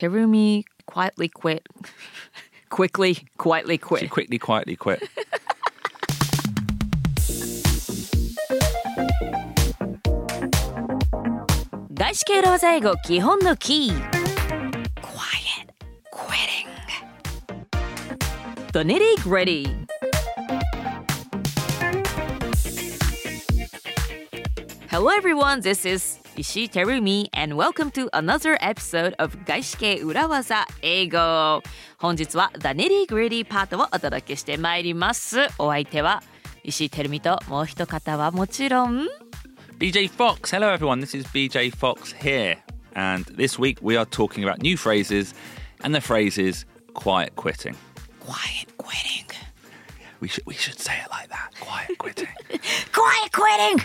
Terumi quietly quit. quickly, quietly She quit. quickly, quietly quit. Quiet, 外資系裏技英語基本のキー Quiet quitting The nitty gritty Hello everyone, this is Ishii Terumi and welcome to another episode of 外資系裏技英語本日は The nitty gritty パートをお届けしてまいりますお相手は石井てるみともう一方はもちろん BJ Fox. Hello, everyone. This is BJ Fox here. And this week we are talking about new phrases, and the phrase is quiet quitting. Quiet quitting We should, we should say it like that quiet quitting. Quiet quitting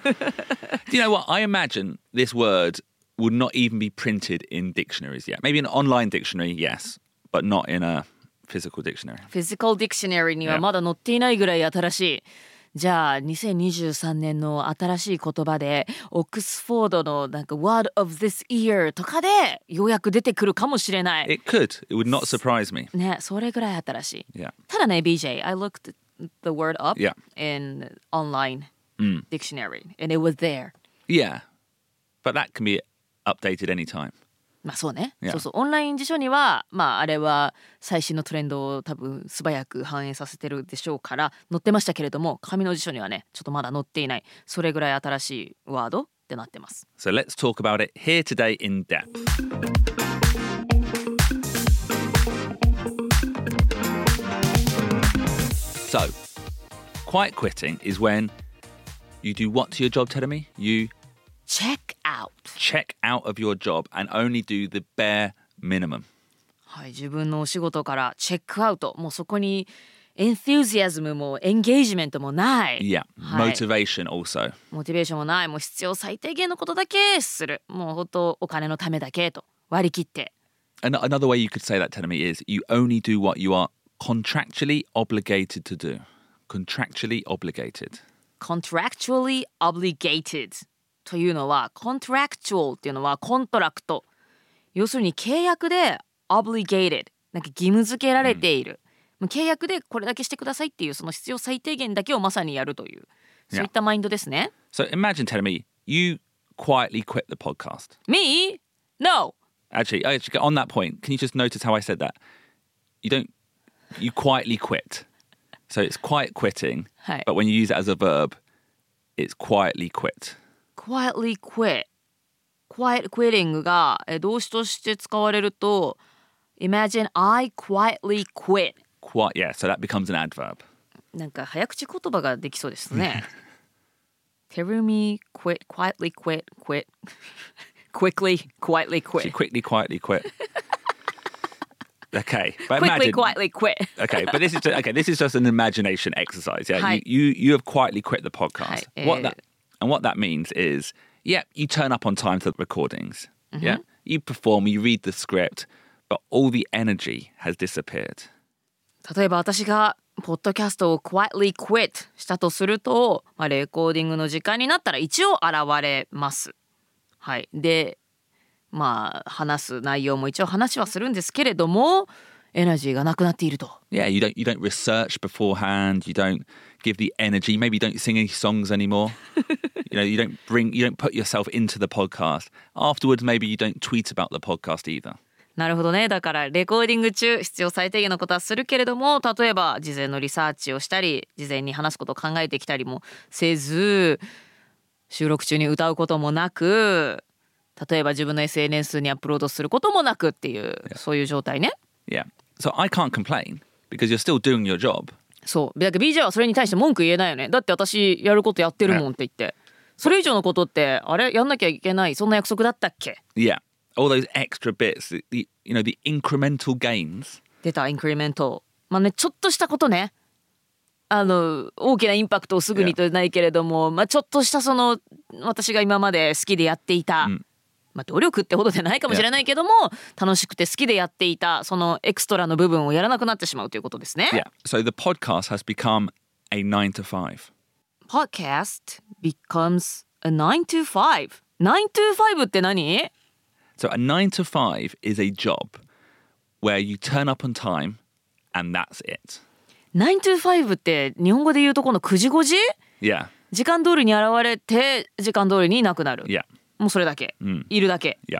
Do you know what? I imagine this word would not even be printed in dictionaries yet. Maybe an online dictionary, yes, but not in a physical dictionary. フィジカルディクショナリーには Yeah. まだ載っていないぐらい新しい。 じゃあ2023年の新しい言葉でオックスフォードのなんか Word of this year とかでようやく出てくるかもしれない。It could. It would not surprise me. ね、それぐらい新しい。Yeah. ただね、BJ, I looked the word up Yeah. in online dictionary and it was there. Yeah. But that can be updated anytime. まあそうね。そうそう。オンライン辞書には、まああれは最新のトレンドを多分素早く反映させてるでしょうから載ってましたけれども、紙の辞書にはね、ちょっとまだ載っていない。それぐらい新しいワードってなってます。So let's talk about it here today in depth. So, quiet quitting is when you do what to your job, Teremi? You check out。 check out of your job and only do the bare minimum. はい、自分のお仕事からチェックアウト。もうそこにエン u ズ a ズムもエンゲージメントもない。 Yeah. はい Motivation also. モチベーションもない。もう必要最低限のことだけする。もう本当お金のためだけと割り切って。 And another way you could say that, Teremi, is you only do what you are contractually obligated to do. Contractually obligated. contractually obligated というのは contractual っていうのはコントラクト要するに契約で obligated なんか義務付けられている、もう契約でこれだけしてくださいっていうその必要最低限だけをまさにやるというそういったマインドですね。So imagine, Teremi, you quietly quit the podcast. Me? No! Actually, actually, on that point, can you just notice how I said that? You don't, you quietly quit. So it's quiet quitting, はい。but when you use it as a verb, it's quietly quit. quietly quit quiet quitting がえ動詞として使われると imagine I quietly quit Quite, yeah. So that becomes an adverb. なんか早口言葉ができそうですね。Tell me quit, quietly quit, quit, quickly, quietly She quit, quickly, quietly quit. okay, but quickly, imagine. quietly quit. Okay, but this is just, okay. This is just an imagination exercise. Yeah, Hi. you, you you have quietly quit the podcast. Hi, What uh, that and what that means is, yeah, you turn up on time to the recordings. Mm-hmm. Yeah, you perform, you read the script, but all the energy has disappeared. 例えば私がポッドキャストを quietly quit したとすると、まあ、レコーディングの時間になったら一応現れます。はい。で、まあ話す内容も一応話はするんですけれども、エナジーがなくなっていると。Yeah, you don't you don't research beforehand. You don't give the energy. Maybe you don't sing any songs anymore. you know, you don't bring you don't put yourself into the podcast. Afterwards, maybe you don't tweet about the podcast either. なるほどね。だから、レコーディング中、必要最低限のことはするけれども、例えば、事前のリサーチをしたり、事前に話すことを考えてきたりもせず、収録中に歌うこともなく、例えば自分の SNS にアップロードすることもなくっていう、そういう状態ね。Yeah. So I can't complain because you're still doing your job. そう。だから BJ はそれに対して文句言えないよね。だって私、やることやってるもんって言って。それ以上のことって、あれ？やんなきゃいけない、そんな約束だったっけ？Yeah. All those extra bits, the, you know, the incremental gains. 出たインクリメントまあねちょっとしたことねあの大きなインパクトをすぐにとないけれども、まあちょっとしたその私が今まで好きでやっていた、まあ努力ってほどじゃないかもしれないけども、楽しくて好きでやっていたそのエクストラの部分をやらなくなってしまうということですね。Yeah. So the podcast has become a nine to five. Podcast becomes a 9 to 5 9 to 5って何 So a nine to five is a job where you turn up on time and that's it. 9 to 5って日本語で言うとこの9時5時 Yeah. 時間通りに現れて時間通りにいなくなる。Yeah. もうそれだけ。んいるだけ。 Yeah.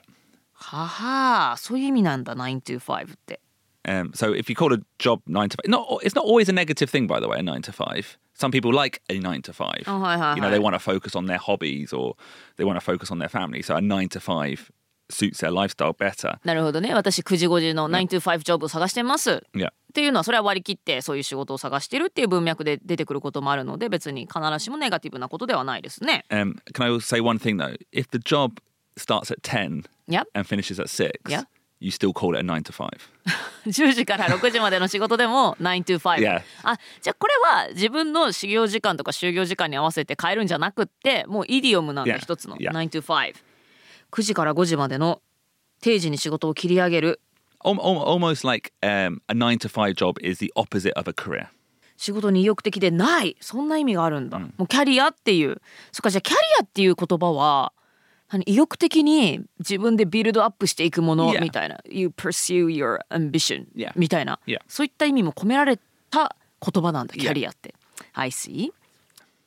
ははそういう意味なんだ9 to 5って。 Um, so if you call a job nine to five, not it's not always a negative thing, by the way. A nine to five. Some people like a nine to five. Oh, hi, hi, you know, hi. they want to focus on their hobbies or they want to focus on their family. So a nine to five suits their lifestyle better. なるほどね。私9時5時の9 to 5ジョブを探してます。Yeah. っていうのはそれは割り切ってそういう仕事を探してるっていう文脈で出てくることもあるので別に必ずしもネガティブなことではないですね。Um, can I also say one thing though? If the job starts at ten Yep. and finishes at six, Yeah. you still call it a nine to five. 10時から6時までの仕事でも9 to 5。Yeah. あじゃあこれは自分の始業時間とか就業時間に合わせて変えるんじゃなくってもうイディオムなんだ Yeah. 一つの Yeah. 9 to 5。9時から5時までの定時に仕事を切り上げる Al- al- Almost like um, a nine to five job is the opposite of a career. 仕事に意欲的でないそんな意味があるんだ、もうキャリアっていうそっかじゃあキャリアっていう言葉は何意欲的に自分でビルドアップしていくもの Yeah. みたいな、You pursue your ambition、Yeah. みたいな、Yeah. そういった意味も込められた言葉なんだキャリアって、I see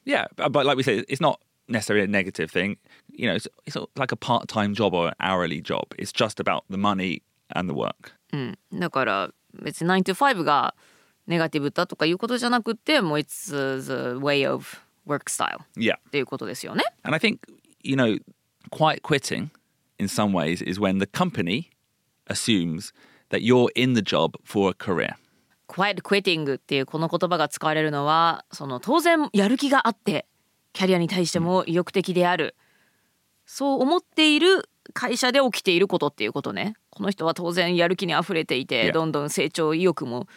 Yeah, but, but like we said, it's not necessarily a negative thing. You know, it's, it's like a part-time job or an hourly job. It's just about the money and the work. うん、だから別に9 to 5がネガティブだとかいうことじゃなくてもう It's the way of work style Yeah, っていうことですよね。 and I think you know, quiet quitting in some ways is when the company assumes that you're in the job for a career. Quiet quitting っていうこの言葉が使われるのはその当然やる気があってキャリアに対しても意欲的である、 そう思っている会社で起きていることっていうことね。この人は当然やる気にあふれていて Yeah. どんどん成長意欲も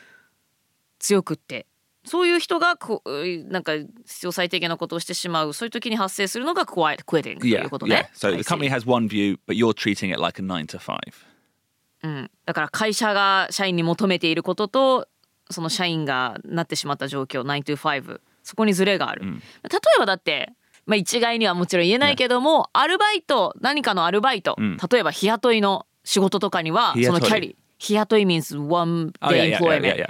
強くって。そういう人がこうなんか必要最低限のことをしてしまう。そういう時に発生するのが quiet quitting とい Yeah, うこと yeah. ね。So the company has one view, but you're treating it like a nine to five. うん、だから会社が社員に求めていることとその社員がなってしまった状況9 to 5そこにズレがある、例えばだって、まあ、一概にはもちろん言えないけども、アルバイト何かのアルバイト、ん例えば日雇いの仕事とかにはそのキャリ日雇い means one Oh day employment.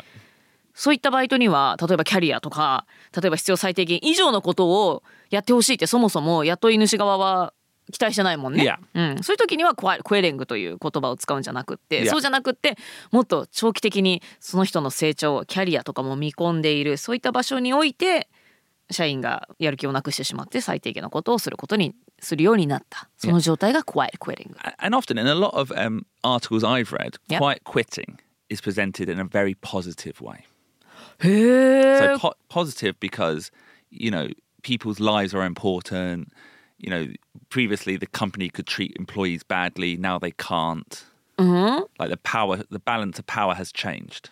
そういったバイトには例えばキャリアとか例えば必要最低限以上のことをやってほしいってそもそも雇い主側は期待してないもんね。うん、そういう時にはクエレングという言葉を使うんじゃなくって.そうじゃなくってもっと長期的にその人の成長キャリアとかも見込んでいるそういった場所において社員がやる気をなくしてしまって最低限のことをすることにするようになったその状態がクワイクエレング。 And often in a lot of um, articles I've read, Yep. quiet quitting is presented in a very positive way. へえ So po- positive because you know people's lives are important. You know, previously the company could treat employees badly. Now they can't. Like the power, the balance of power has changed.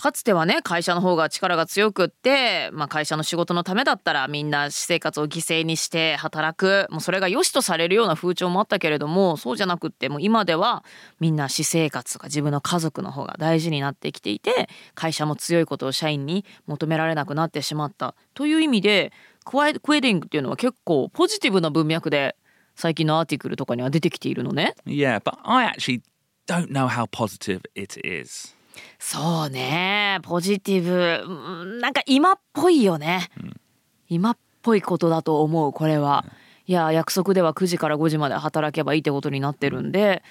かつてはね会社の方が力が強くって、まあ、会社の仕事のためだったらみんな私生活を犠牲にして働くもうそれが良しとされるような風潮もあったけれどもそうじゃなくってもう今ではみんな私生活とか自分の家族の方が大事になってきていて会社も強いことを社員に求められなくなってしまったという意味でクワイクエディングっていうのは結構ポジティブな文脈で最近のアーティクルとかには出てきているのね。Yeah, but I actually don't know how positive it is. そうねポジティブうんなんか今っぽいよね、今っぽいことだと思うこれは、いや約束では9時から5時まで働けばいいってことになってるんで、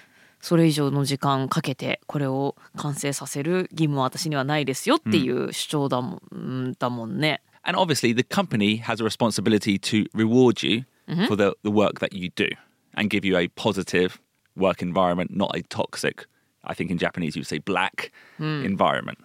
それ以上の時間かけてこれを完成させる義務は私にはないですよっていう主張だもん,うん、だもんね。And obviously, the company has a responsibility to reward you for the, the work that you do and give you a positive work environment, not a toxic, I think in Japanese you would say black environment.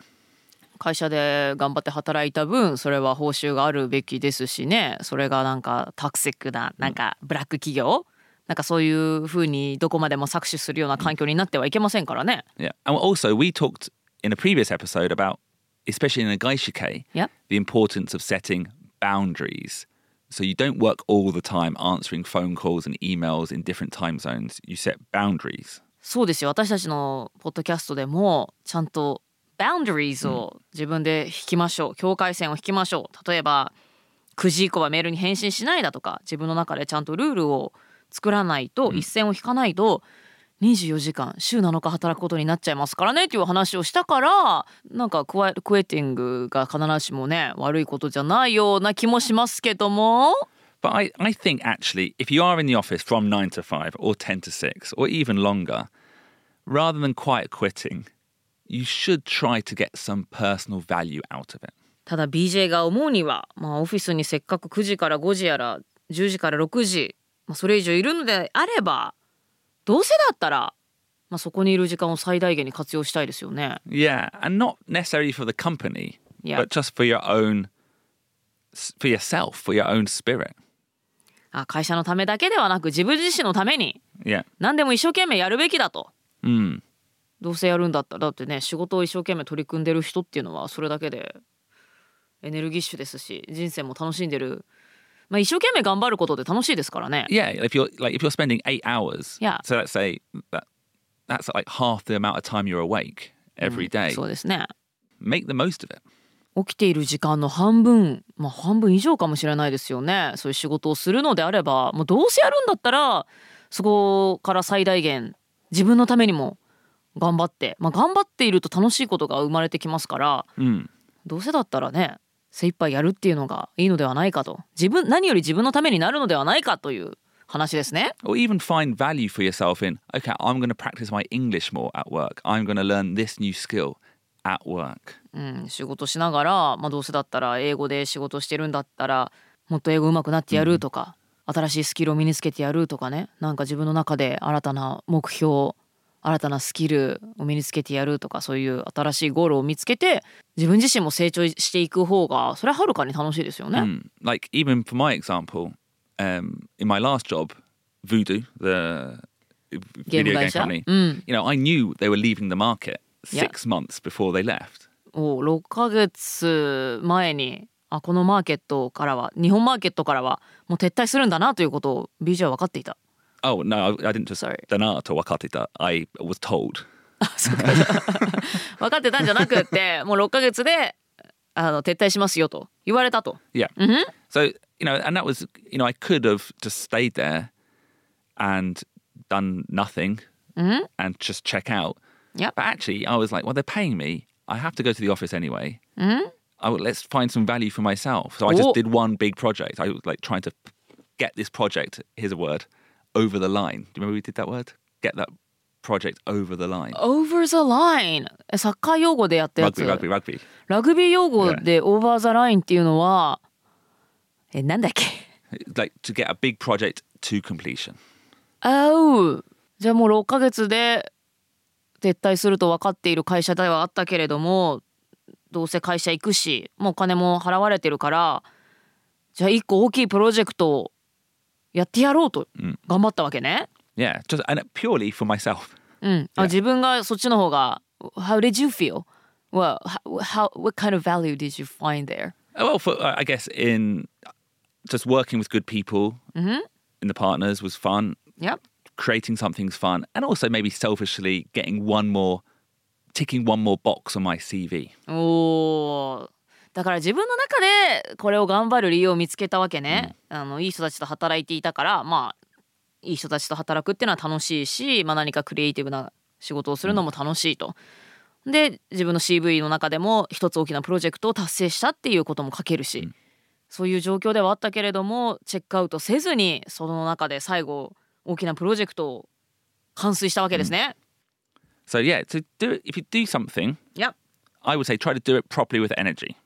会社で頑張って働いた分それは報酬があるべきですしねそれがなんかタクシックななんかブラック企業、なんかそういうふうにどこまでも搾取するような環境になってはいけませんからね。 Yeah. And also, we talked in a previous episode about, especially in a gaishike, Yep. the importance of setting boundaries. So you don't work all the time answering phone calls and emails in different time zones. You set boundaries. そうですよ。私たちのポッドキャストでもちゃんと boundaries を自分で引きましょう、境界線を引きましょう例えば9時以降はメールに返信しないだとか自分の中でちゃんとルールを作らないと、一線を引かないと24時間週7日働くことになっちゃいますからねっていう話をしたからなんかクワクエティングが必ずしもね悪いことじゃないような気もしますけども But I, I think actually, if you are in the office from 9 to 5 or 10 to 6 or even longer, rather than quiet quitting, you should try to get some personal value out of it. ただ BJ が思うには、まあ、オフィスにせっかく9時から5時やら10時から6時、まあ、それ以上いるのであればどうせだったら、まあ、そこにいる時間を最大限に活用したいですよね。 Yeah, and not necessarily for the company, Yeah. but just for your own, for yourself, for your own spirit. あ会社のためだけではなく自分自身のために Yeah. 何でも一生懸命やるべきだと。Mm. どうせやるんだったらだってね仕事を一生懸命取り組んでる人っていうのはそれだけでエネルギッシュですし人生も楽しんでる、まあ、一生懸命頑張ることで楽しいですからね。Yeah, if you're like if you're spending eight hours, Yeah. So let's say that that's like half the amount of time you're awake every day. そうですね。Make the most of it. 起きている時間の半分まあ半分以上かもしれないですよねそういう仕事をするのであればもうどうせやるんだったらそこから最大限自分のためにも頑張って、まあ、頑張っていると楽しいことが生まれてきますから Mm. どうせだったらね精一杯やるっていうのがいいのではないかと自分何より自分のためになるのではないかという話ですね。Or even find value for yourself in, okay, I'm going to practice my English more at work. I'm going to learn this new skill at work. うん、仕事しながら、まあ、どうせだったら英語で仕事してるんだったらもっと英語上手くなってやるとか、新しいスキルを身につけてやるとかねなんか自分の中で新たな目標新たなスキルを身につけてやるとかそういう新しいゴールを見つけて自分自身も成長していく方がそれははるかに楽しいですよね。Mm. Like even for my example, um, in my last job, Voodoo, the video game company, Mm. you know, I knew they were leaving the market. six months before they left. お6ヶ月前にあこのマーケットからは日本マーケットからはもう撤退するんだなということを BJ は分かっていた。 Oh no, I, I didn't just Sorry. dana to wakatita. I was told. 分かってたんじゃなくってもう6ヶ月であの撤退しますよと言われたと。 Yeah. So you know, and that was you know, I could have just stayed there and done nothing and just check out. Yep. But actually, I was like, well, they're paying me. I have to go to the office anyway. I would, let's find some value for myself. So I Oh. just did one big project. I was like trying to get this project. Here's a word over the line. Do you remember we did that word? Get that project over the line. Over the line えサッカー用語でやったやつ Rugby, rugby, rugby. ラグビー用語で Over the line っていうのはえなんだっけ Like to get a big project to completion. あうじゃあもう6ヶ月で 撤退すると分かっている会社ではあったけれどもどうせ会社行くしもうお金も払われてるからじゃあ一個大きいプロジェクトをやってやろうと頑張ったわけね。Yeah, just and purely for myself. うん、あ Yeah. 自分がそっちの方が How did you feel? Well, how, what kind of value did you find there? Well, for, uh, I guess in just working with good people in the partners was fun. Yep. Creating something's fun, and also maybe selfishly getting one more, ticking one more box on my CV. おー。だから自分の中でこれを頑張る理由を見つけたわけね、あのいい人たちと働いていたからまあいい人たちと働くっていうのは楽しいし、まあ、何かクリエイティブな仕事をするのも楽しいと。で自分の CV の中でも一つ大きなプロジェクトを達成したっていうことも書けるし、そういう状況ではあったけれどもチェックアウトせずにその中で最後大きなプロジェクトを完遂したわけですね。So yeah, to do it, if you do something, Yep. I would say try to do it properly with energy.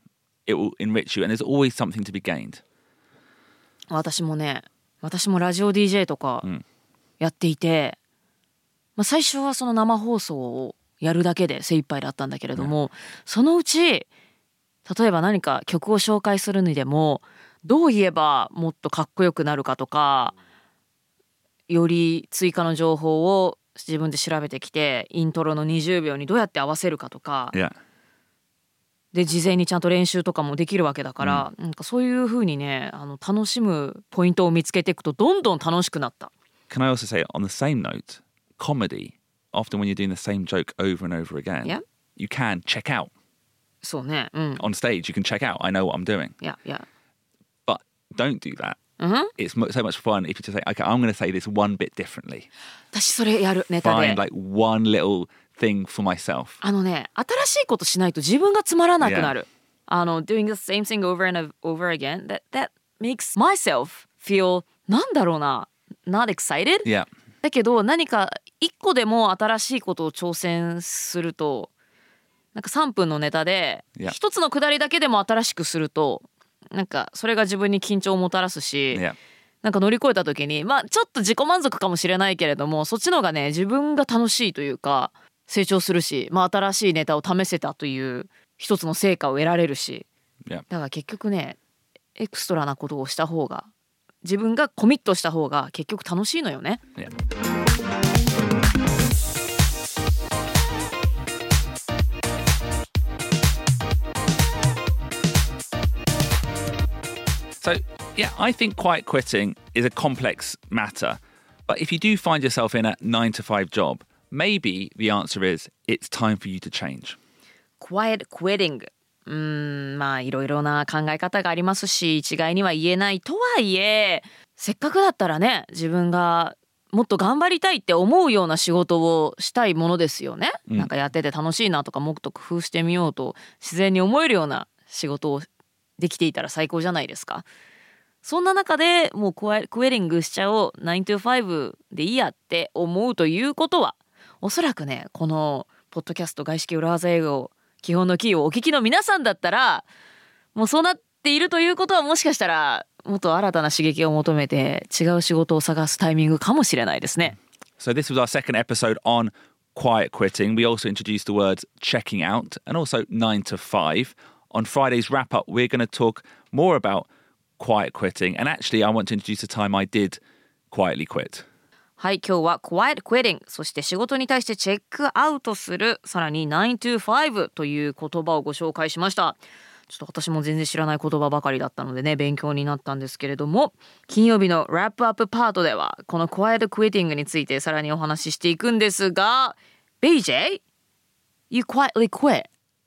It will enrich you, and there's always something to be gained. 私もね私もラジオ DJ とかんやっていて、まあ、最初はその生放送をやるだけで精一杯だったんだけれども、そのうち例えば何か曲を紹介するにでもどう言えばもっとかっこよくなるかとかより追加の情報を自分で調べてきてイントロの20秒にどうやって合わせるかとか Yeah. で事前にちゃんと練習とかもできるわけだから、なんかそういう風にねあの楽しむポイントを見つけていくとどんどん楽しくなった。Can I also say on the same note, comedy, often when you're doing the same joke over and over again, Yeah. you can check out そうねうん on stage. You can check out. I know what I'm doing, いやいや but don't do that it's mo- so much fun if you just say, okay, I'm going to say this one bit differently. 私それやるネタで Find。like one little thing for myself. あのね、新しいことしないと自分がつまらなくなる。あの、doing the same thing over and over again, that, that makes myself feel, なんだろうな、not excited? Yeah. だけど何か一個でも新しいことを挑戦するとなんか3分のネタで Yeah. 一つのくだりだけでも新しくするとなんかそれが自分に緊張をもたらすし、Yeah. なんか乗り越えた時にまあちょっと自己満足かもしれないけれどもそっちの方がね自分が楽しいというか成長するし、まあ、新しいネタを試せたという一つの成果を得られるし Yeah. だから結局ねエクストラなことをした方が自分がコミットした方が結局楽しいのよね。Yeah. So, yeah, I think quiet quitting is a complex matter. But if you do find yourself in a nine to five job, maybe the answer is it's time for you to change. quiet quitting うーんまあいろいろな考え方がありますし一概には言えないとはいえせっかくだったらね自分がもっと頑張りたいって思うような仕事をしたいものですよね、なんかやってて楽しいなとかもっと工夫してみようと自然に思えるような仕事をできていたら最高じゃないですかそんな中でもうクエリングしちゃおう9 to 5でいいやって思うということはおそらくねこのポッドキャスト外資系裏技英語基本のキーをお聞きの皆さんだったらもうそうなっているということはもしかしたらもっと新たな刺激を求めて違う仕事を探すタイミングかもしれないですね。So, this was our second episode on quiet quitting. We also introduced the words checking out and also nine to five. On Friday's wrap up, we're going to talk more about quiet quitting. And actually, I want to introduce a time I did quietly quit. はい今日は Quiet Quitting そして仕事に対してチェックアウトするさらに9 to 5という言葉をご紹介しましたちょっと私も全然知らない言葉ばかりだったのでね勉強になったんですけれども金曜日のラップアップパートではこの Quiet Quitting についてさらにお話ししていくんですが BJ You quietly quit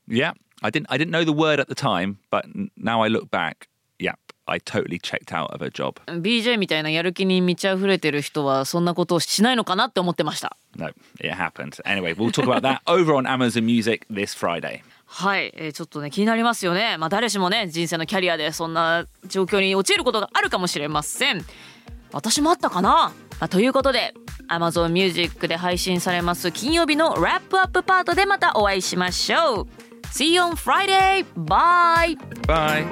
Yeah, I didn't. I didn't know the word at the time, but now I look back. Yep, I totally checked out of a job. BJ みたいなやる気に満ち溢れてる人はそんなことをしないのかなって思ってました No, it happened. Anyway, we'll talk about that over on Amazon Music this Friday. はい、えーちょっとね気になりますよね。まあ誰しもね人生のキャリアでそんな状況に陥ることがあるかもしれません。私もあったかな、まあということで Amazon Music で配信されます金曜日のラップアップパートでまたお会いしましょう。See you on Friday! Bye! Bye.